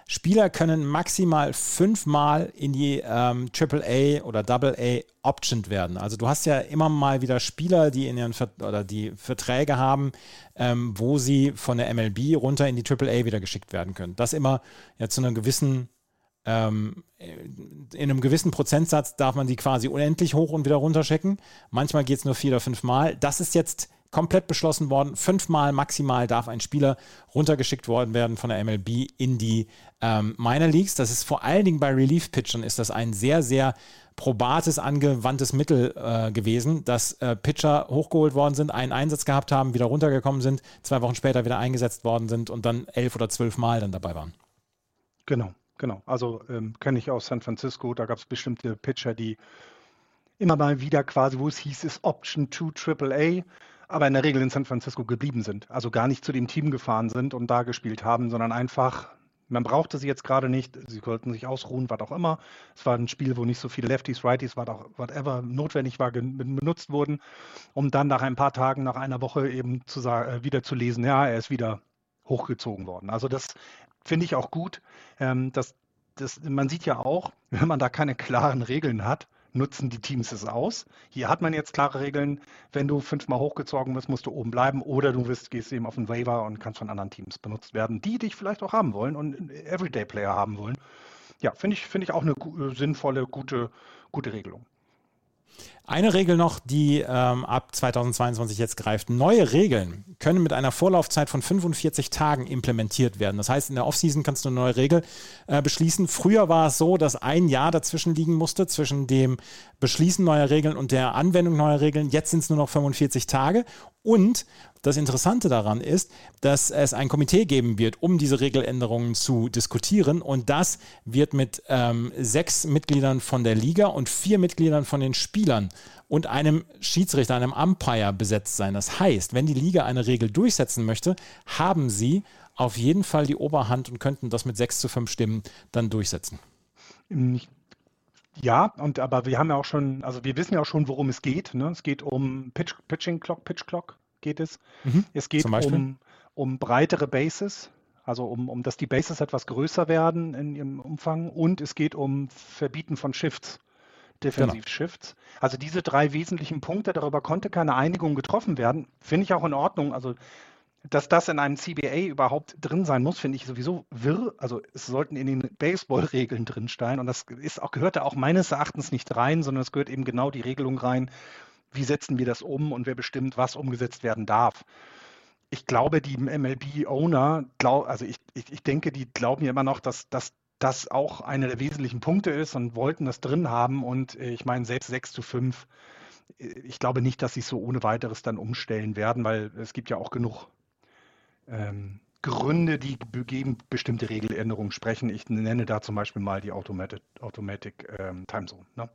Spieler können maximal fünfmal in die ähm, AAA oder AA optioned werden. Also du hast ja immer mal wieder Spieler, die in ihren Ver oder die Verträge haben, ähm, wo sie von der MLB runter in die AAA wieder geschickt werden können. Das immer ja zu einer gewissen ähm, in einem gewissen Prozentsatz darf man die quasi unendlich hoch und wieder runter schicken. Manchmal geht es nur vier oder fünf Mal. Das ist jetzt komplett beschlossen worden. Fünfmal maximal darf ein Spieler runtergeschickt worden werden von der MLB in die ähm, Minor Leagues. Das ist vor allen Dingen bei Relief-Pitchern ist das ein sehr, sehr probates, angewandtes Mittel äh, gewesen, dass äh, Pitcher hochgeholt worden sind, einen Einsatz gehabt haben, wieder runtergekommen sind, zwei Wochen später wieder eingesetzt worden sind und dann elf oder zwölf Mal dann dabei waren. Genau, genau. Also ähm, kenne ich aus San Francisco, da gab es bestimmte Pitcher, die immer mal wieder quasi, wo es hieß, ist Option to AAA aber in der Regel in San Francisco geblieben sind. Also gar nicht zu dem Team gefahren sind und da gespielt haben, sondern einfach Man brauchte sie jetzt gerade nicht, sie sollten sich ausruhen, was auch immer. Es war ein Spiel, wo nicht so viele Lefties, Righties, whatever notwendig war, benutzt wurden, um dann nach ein paar Tagen, nach einer Woche eben zu sagen, äh, wieder zu lesen, ja, er ist wieder hochgezogen worden. Also das finde ich auch gut. Ähm, das, das, man sieht ja auch, *laughs* wenn man da keine klaren Regeln hat, nutzen die Teams es aus. Hier hat man jetzt klare Regeln. Wenn du fünfmal hochgezogen wirst, musst du oben bleiben oder du wirst, gehst eben auf den Waiver und kannst von anderen Teams benutzt werden, die dich vielleicht auch haben wollen und Everyday-Player haben wollen. Ja, finde ich, find ich auch eine sinnvolle, gute, gute Regelung. Eine Regel noch, die ähm, ab 2022 jetzt greift. Neue Regeln können mit einer Vorlaufzeit von 45 Tagen implementiert werden. Das heißt, in der Offseason kannst du eine neue Regel äh, beschließen. Früher war es so, dass ein Jahr dazwischen liegen musste, zwischen dem Beschließen neuer Regeln und der Anwendung neuer Regeln. Jetzt sind es nur noch 45 Tage. Und das Interessante daran ist, dass es ein Komitee geben wird, um diese Regeländerungen zu diskutieren. Und das wird mit ähm, sechs Mitgliedern von der Liga und vier Mitgliedern von den Spielern und einem Schiedsrichter, einem Umpire besetzt sein. Das heißt, wenn die Liga eine Regel durchsetzen möchte, haben sie auf jeden Fall die Oberhand und könnten das mit sechs zu fünf Stimmen dann durchsetzen. Ja, und aber wir haben ja auch schon, also wir wissen ja auch schon, worum es geht. Ne? Es geht um Pitch, Pitching Clock, Pitch Clock geht es. Mhm. Es geht um, um breitere Bases, also um, um, dass die Bases etwas größer werden in ihrem Umfang und es geht um Verbieten von Shifts, Defensiv-Shifts. Genau. Also diese drei wesentlichen Punkte, darüber konnte keine Einigung getroffen werden, finde ich auch in Ordnung. Also dass das in einem CBA überhaupt drin sein muss, finde ich sowieso wirr. Also es sollten in den Baseball-Regeln drinstehen und das ist auch, gehört da auch meines Erachtens nicht rein, sondern es gehört eben genau die Regelung rein, wie setzen wir das um und wer bestimmt, was umgesetzt werden darf. Ich glaube, die MLB-Owner, also ich, ich, ich denke, die glauben ja immer noch, dass, dass das auch einer der wesentlichen Punkte ist und wollten das drin haben. Und äh, ich meine, selbst 6 zu 5, äh, ich glaube nicht, dass sie es so ohne weiteres dann umstellen werden, weil es gibt ja auch genug ähm, Gründe, die gegen bestimmte Regeländerungen sprechen. Ich nenne da zum Beispiel mal die Automatic, Automatic ähm, Time Zone. Ne?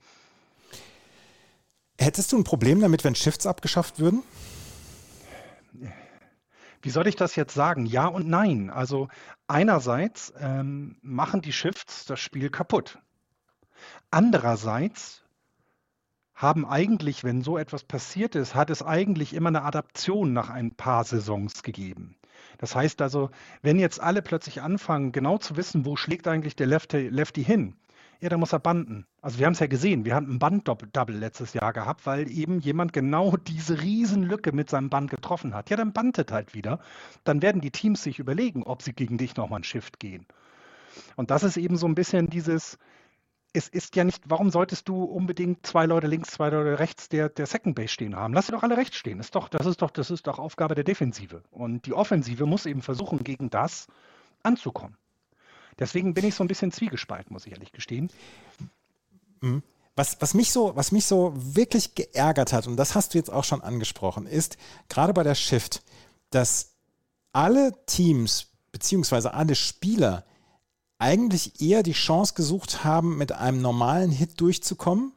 Hättest du ein Problem damit, wenn Shifts abgeschafft würden? Wie soll ich das jetzt sagen? Ja und nein. Also einerseits ähm, machen die Shifts das Spiel kaputt. Andererseits haben eigentlich, wenn so etwas passiert ist, hat es eigentlich immer eine Adaption nach ein paar Saisons gegeben. Das heißt also, wenn jetzt alle plötzlich anfangen, genau zu wissen, wo schlägt eigentlich der Lefty, Lefty hin, ja, dann muss er banden. Also wir haben es ja gesehen, wir haben ein Band-Double letztes Jahr gehabt, weil eben jemand genau *laughs* diese Riesenlücke mit seinem Band getroffen hat. Ja, dann bandet halt wieder. Dann werden die Teams sich überlegen, ob sie gegen dich nochmal ein Shift gehen. Und das ist eben so ein bisschen dieses, es ist ja nicht, warum solltest du unbedingt zwei Leute links, zwei Leute rechts der, der Second Base stehen haben? Lass sie doch alle rechts stehen. Ist doch, das ist doch, das ist doch Aufgabe der Defensive. Und die Offensive muss eben versuchen, gegen das anzukommen. Deswegen bin ich so ein bisschen zwiegespalten, muss ich ehrlich gestehen. Mhm. Was, was, mich so, was mich so wirklich geärgert hat, und das hast du jetzt auch schon angesprochen, ist gerade bei der Shift, dass alle Teams beziehungsweise alle Spieler eigentlich eher die Chance gesucht haben, mit einem normalen Hit durchzukommen,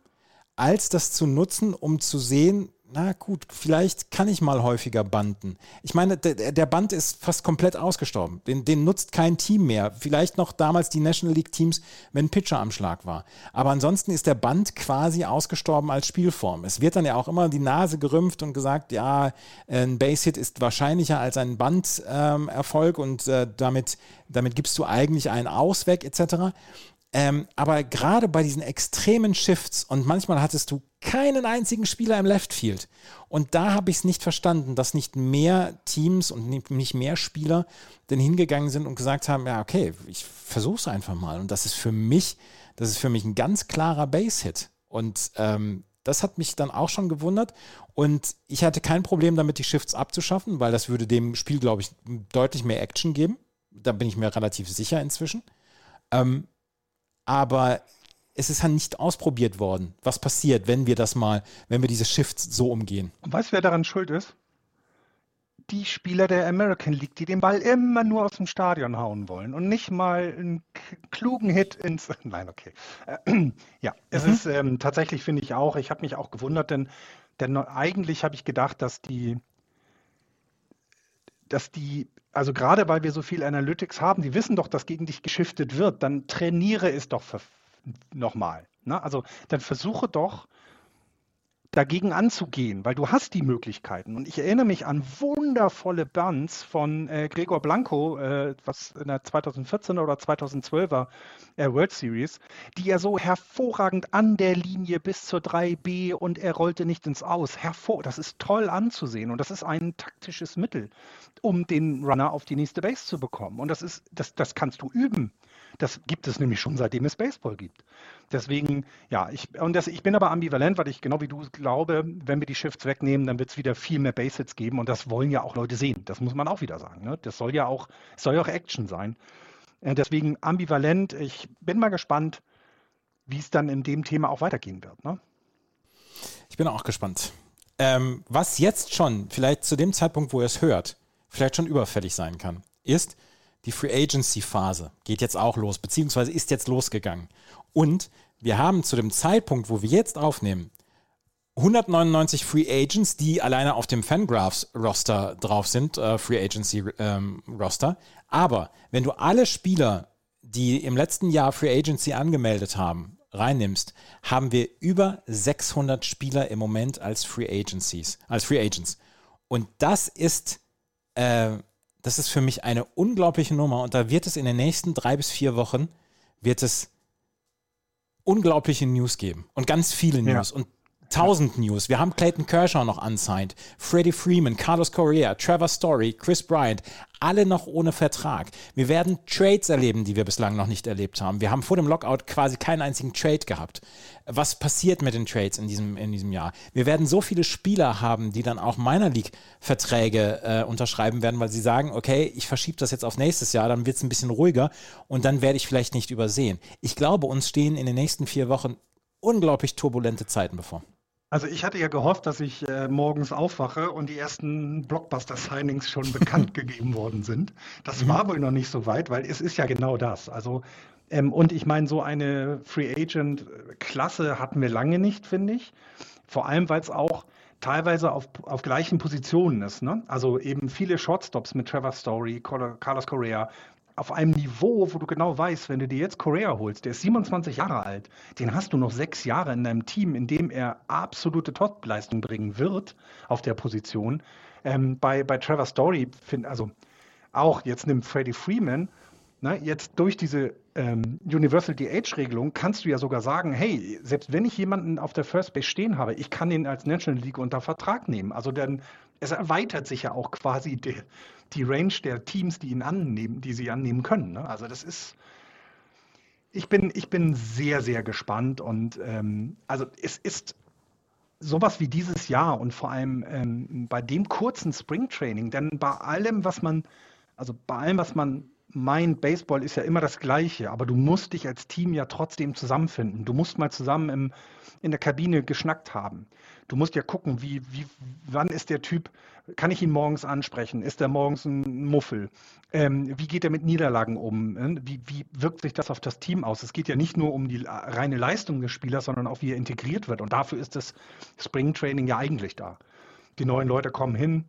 als das zu nutzen, um zu sehen, na gut, vielleicht kann ich mal häufiger banden. Ich meine, der, Band ist fast komplett ausgestorben. Den, den, nutzt kein Team mehr. Vielleicht noch damals die National League Teams, wenn Pitcher am Schlag war. Aber ansonsten ist der Band quasi ausgestorben als Spielform. Es wird dann ja auch immer die Nase gerümpft und gesagt, ja, ein Base-Hit ist wahrscheinlicher als ein Banderfolg ähm, und äh, damit, damit gibst du eigentlich einen Ausweg etc. Ähm, aber gerade bei diesen extremen Shifts und manchmal hattest du keinen einzigen Spieler im Left Field. Und da habe ich es nicht verstanden, dass nicht mehr Teams und nicht mehr Spieler denn hingegangen sind und gesagt haben, ja, okay, ich versuche es einfach mal. Und das ist für mich, das ist für mich ein ganz klarer Base-Hit. Und ähm, das hat mich dann auch schon gewundert. Und ich hatte kein Problem damit, die Shifts abzuschaffen, weil das würde dem Spiel, glaube ich, deutlich mehr Action geben. Da bin ich mir relativ sicher inzwischen. Ähm, aber es ist halt nicht ausprobiert worden, was passiert, wenn wir das mal, wenn wir diese Shifts so umgehen. Und weißt du, wer daran schuld ist? Die Spieler der American League, die den Ball immer nur aus dem Stadion hauen wollen und nicht mal einen klugen Hit ins. *laughs* Nein, okay. Äh, *clears throat* ja, es mhm. ist ähm, tatsächlich, finde ich auch, ich habe mich auch gewundert, denn, denn eigentlich habe ich gedacht, dass die dass die, also gerade weil wir so viel Analytics haben, die wissen doch, dass gegen dich geschiftet wird, dann trainiere es doch nochmal. Ne? Also dann versuche doch dagegen anzugehen, weil du hast die Möglichkeiten. Und ich erinnere mich an wundervolle Bands von äh, Gregor Blanco, äh, was in der 2014 oder 2012er äh, World Series, die er so hervorragend an der Linie bis zur 3B und er rollte nicht ins Aus. Hervor, das ist toll anzusehen und das ist ein taktisches Mittel, um den Runner auf die nächste Base zu bekommen. Und das ist, das, das kannst du üben. Das gibt es nämlich schon seitdem es Baseball gibt. Deswegen, ja, ich, und das, ich bin aber ambivalent, weil ich genau wie du glaube, wenn wir die Shifts wegnehmen, dann wird es wieder viel mehr Base-Hits geben und das wollen ja auch Leute sehen. Das muss man auch wieder sagen. Ne? Das soll ja auch, soll ja auch Action sein. Äh, deswegen ambivalent. Ich bin mal gespannt, wie es dann in dem Thema auch weitergehen wird. Ne? Ich bin auch gespannt. Ähm, was jetzt schon, vielleicht zu dem Zeitpunkt, wo ihr es hört, vielleicht schon überfällig sein kann, ist, die Free Agency Phase geht jetzt auch los, beziehungsweise ist jetzt losgegangen. Und wir haben zu dem Zeitpunkt, wo wir jetzt aufnehmen, 199 Free Agents, die alleine auf dem Fangraphs Roster drauf sind, äh, Free Agency ähm, Roster. Aber wenn du alle Spieler, die im letzten Jahr Free Agency angemeldet haben, reinnimmst, haben wir über 600 Spieler im Moment als Free Agencies, als Free Agents. Und das ist äh, das ist für mich eine unglaubliche Nummer. Und da wird es in den nächsten drei bis vier Wochen wird es unglaubliche News geben. Und ganz viele News. Ja. und 1000 News. Wir haben Clayton Kershaw noch unsigned, Freddie Freeman, Carlos Correa, Trevor Story, Chris Bryant, alle noch ohne Vertrag. Wir werden Trades erleben, die wir bislang noch nicht erlebt haben. Wir haben vor dem Lockout quasi keinen einzigen Trade gehabt. Was passiert mit den Trades in diesem, in diesem Jahr? Wir werden so viele Spieler haben, die dann auch Minor League-Verträge äh, unterschreiben werden, weil sie sagen, okay, ich verschiebe das jetzt auf nächstes Jahr, dann wird es ein bisschen ruhiger und dann werde ich vielleicht nicht übersehen. Ich glaube, uns stehen in den nächsten vier Wochen unglaublich turbulente Zeiten bevor. Also ich hatte ja gehofft, dass ich äh, morgens aufwache und die ersten Blockbuster-Signings schon *laughs* bekannt gegeben worden sind. Das mhm. war wohl noch nicht so weit, weil es ist ja genau das. Also ähm, und ich meine, so eine Free Agent-Klasse hatten wir lange nicht, finde ich. Vor allem, weil es auch teilweise auf, auf gleichen Positionen ist. Ne? Also eben viele Shortstops mit Trevor Story, Carlos Correa, auf einem Niveau, wo du genau weißt, wenn du dir jetzt Correa holst, der ist 27 Jahre alt, den hast du noch sechs Jahre in deinem Team, in dem er absolute Top-Leistung bringen wird auf der Position. Ähm, bei, bei Trevor Story, find, also auch jetzt nimmt Freddie Freeman, na, ne, jetzt durch diese ähm, Universal DH-Regelung kannst du ja sogar sagen, hey, selbst wenn ich jemanden auf der First Base stehen habe, ich kann den als National League unter Vertrag nehmen. Also dann, es erweitert sich ja auch quasi die, die Range der Teams, die ihn annehmen, die sie annehmen können. Ne? Also das ist, ich bin, ich bin sehr, sehr gespannt und ähm, also es ist sowas wie dieses Jahr und vor allem ähm, bei dem kurzen Springtraining, denn bei allem, was man, also bei allem, was man meint, Baseball ist ja immer das Gleiche, aber du musst dich als Team ja trotzdem zusammenfinden. Du musst mal zusammen im, in der Kabine geschnackt haben. Du musst ja gucken, wie, wie, wann ist der Typ, kann ich ihn morgens ansprechen? Ist er morgens ein Muffel? Ähm, wie geht er mit Niederlagen um? Ne? Wie, wie wirkt sich das auf das Team aus? Es geht ja nicht nur um die reine Leistung des Spielers, sondern auch, wie er integriert wird. Und dafür ist das Springtraining ja eigentlich da. Die neuen Leute kommen hin,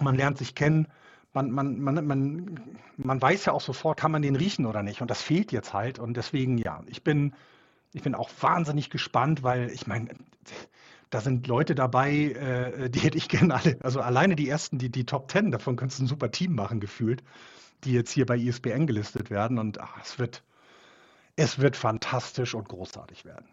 man lernt sich kennen, man, man, man, man, man weiß ja auch sofort, kann man den riechen oder nicht. Und das fehlt jetzt halt. Und deswegen, ja, ich bin, ich bin auch wahnsinnig gespannt, weil ich meine, da sind Leute dabei, äh, die hätte ich gerne alle. Also alleine die ersten, die, die Top Ten, davon könntest du ein super Team machen, gefühlt, die jetzt hier bei ISBN gelistet werden. Und ach, es wird, es wird fantastisch und großartig werden.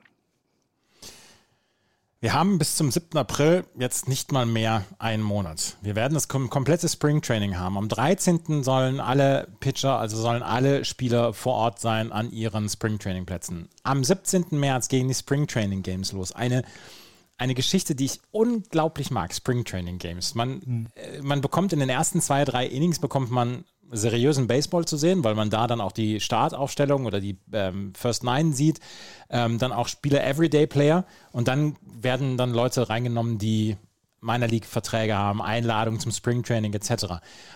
Wir haben bis zum 7. April jetzt nicht mal mehr einen Monat. Wir werden das kom komplette Spring Training haben. Am 13. sollen alle Pitcher, also sollen alle Spieler vor Ort sein an ihren Spring Training Plätzen. Am 17. März gehen die Spring Training Games los. Eine eine Geschichte, die ich unglaublich mag, Spring Training Games. Man, mhm. man bekommt in den ersten zwei, drei Innings bekommt man seriösen Baseball zu sehen, weil man da dann auch die Startaufstellung oder die ähm, First Nine sieht, ähm, dann auch Spieler Everyday Player und dann werden dann Leute reingenommen, die meiner League Verträge haben, Einladungen zum Springtraining etc.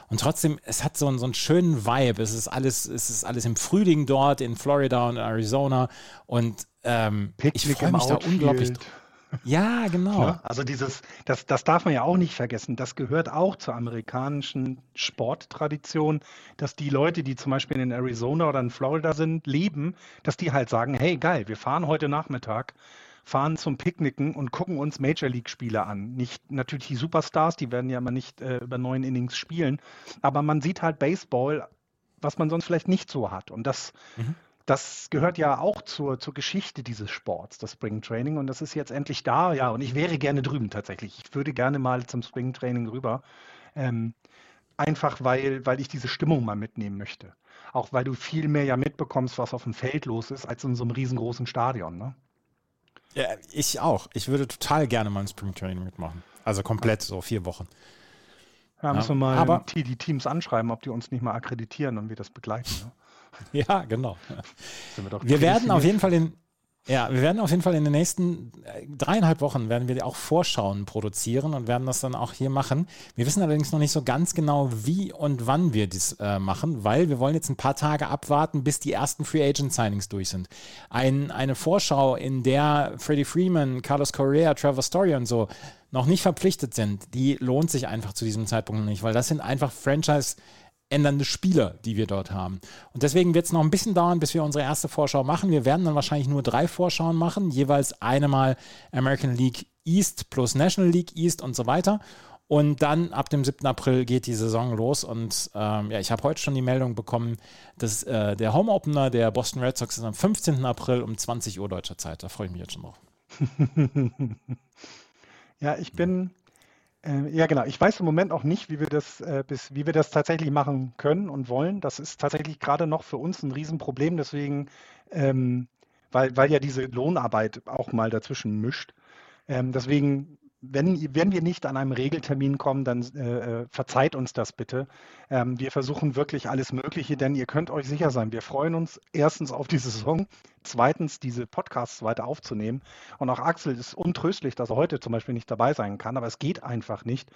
Und trotzdem, es hat so einen, so einen schönen Vibe. Es ist alles, es ist alles im Frühling dort in Florida und Arizona und ähm, ich freue mich da unglaublich. Ja, genau. Ne? Also dieses, das, das darf man ja auch nicht vergessen. Das gehört auch zur amerikanischen Sporttradition, dass die Leute, die zum Beispiel in Arizona oder in Florida sind, leben, dass die halt sagen, hey geil, wir fahren heute Nachmittag, fahren zum Picknicken und gucken uns Major League-Spiele an. Nicht natürlich die Superstars, die werden ja immer nicht äh, über neun Innings spielen, aber man sieht halt Baseball, was man sonst vielleicht nicht so hat. Und das mhm das gehört ja auch zur, zur Geschichte dieses Sports, das Spring Training. Und das ist jetzt endlich da. Ja, und ich wäre gerne drüben tatsächlich. Ich würde gerne mal zum Spring Training rüber. Ähm, einfach weil, weil ich diese Stimmung mal mitnehmen möchte. Auch weil du viel mehr ja mitbekommst, was auf dem Feld los ist, als in so einem riesengroßen Stadion. Ne? Ja, ich auch. Ich würde total gerne mal ein Spring Training mitmachen. Also komplett, so vier Wochen. Ja, müssen wir mal aber, die Teams anschreiben, ob die uns nicht mal akkreditieren und wir das begleiten. Ne? *laughs* Ja, genau. Wir, wir werden auf jeden Fall in, ja, wir werden auf jeden Fall in den nächsten äh, dreieinhalb Wochen werden wir auch Vorschauen produzieren und werden das dann auch hier machen. Wir wissen allerdings noch nicht so ganz genau, wie und wann wir das äh, machen, weil wir wollen jetzt ein paar Tage abwarten, bis die ersten Free Agent Signings durch sind. Ein, eine Vorschau, in der Freddie Freeman, Carlos Correa, Trevor Story und so noch nicht verpflichtet sind, die lohnt sich einfach zu diesem Zeitpunkt nicht, weil das sind einfach Franchise ändernde Spieler, die wir dort haben. Und deswegen wird es noch ein bisschen dauern, bis wir unsere erste Vorschau machen. Wir werden dann wahrscheinlich nur drei Vorschauen machen, jeweils eine mal American League East plus National League East und so weiter. Und dann ab dem 7. April geht die Saison los. Und ähm, ja, ich habe heute schon die Meldung bekommen, dass äh, der Home Opener der Boston Red Sox ist am 15. April um 20 Uhr deutscher Zeit. Da freue ich mich jetzt schon drauf. *laughs* ja, ich bin, äh, ja, genau. Ich weiß im Moment auch nicht, wie wir das, äh, bis, wie wir das tatsächlich machen können und wollen. Das ist tatsächlich gerade noch für uns ein Riesenproblem. Deswegen, ähm, weil, weil ja diese Lohnarbeit auch mal dazwischen mischt. Ähm, deswegen wenn, wenn wir nicht an einem Regeltermin kommen, dann äh, äh, verzeiht uns das bitte. Ähm, wir versuchen wirklich alles Mögliche, denn ihr könnt euch sicher sein, wir freuen uns erstens auf die Saison, zweitens diese Podcasts weiter aufzunehmen. Und auch Axel ist untröstlich, dass er heute zum Beispiel nicht dabei sein kann, aber es geht einfach nicht.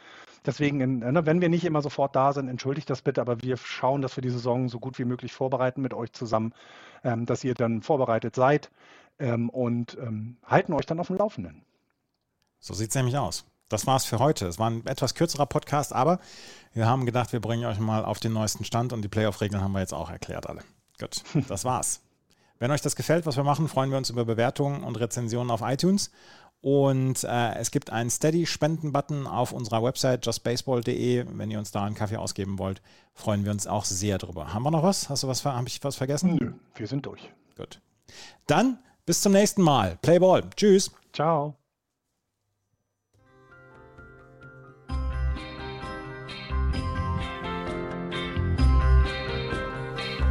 Deswegen, ne, wenn wir nicht immer sofort da sind, entschuldigt das bitte, aber wir schauen, dass wir die Saison so gut wie möglich vorbereiten mit euch zusammen, ähm, dass ihr dann vorbereitet seid ähm, und ähm, halten euch dann auf dem Laufenden. So sieht es nämlich aus. Das war's für heute. Es war ein etwas kürzerer Podcast, aber wir haben gedacht, wir bringen euch mal auf den neuesten Stand und die Playoff-Regeln haben wir jetzt auch erklärt alle. Gut, *laughs* das war's. Wenn euch das gefällt, was wir machen, freuen wir uns über Bewertungen und Rezensionen auf iTunes. Und äh, es gibt einen Steady-Spenden-Button auf unserer Website justbaseball.de. Wenn ihr uns da einen Kaffee ausgeben wollt, freuen wir uns auch sehr drüber. Haben wir noch was? Hast du was? Habe ich was vergessen? Nö, wir sind durch. Gut. Dann bis zum nächsten Mal. Play Ball. Tschüss. Ciao.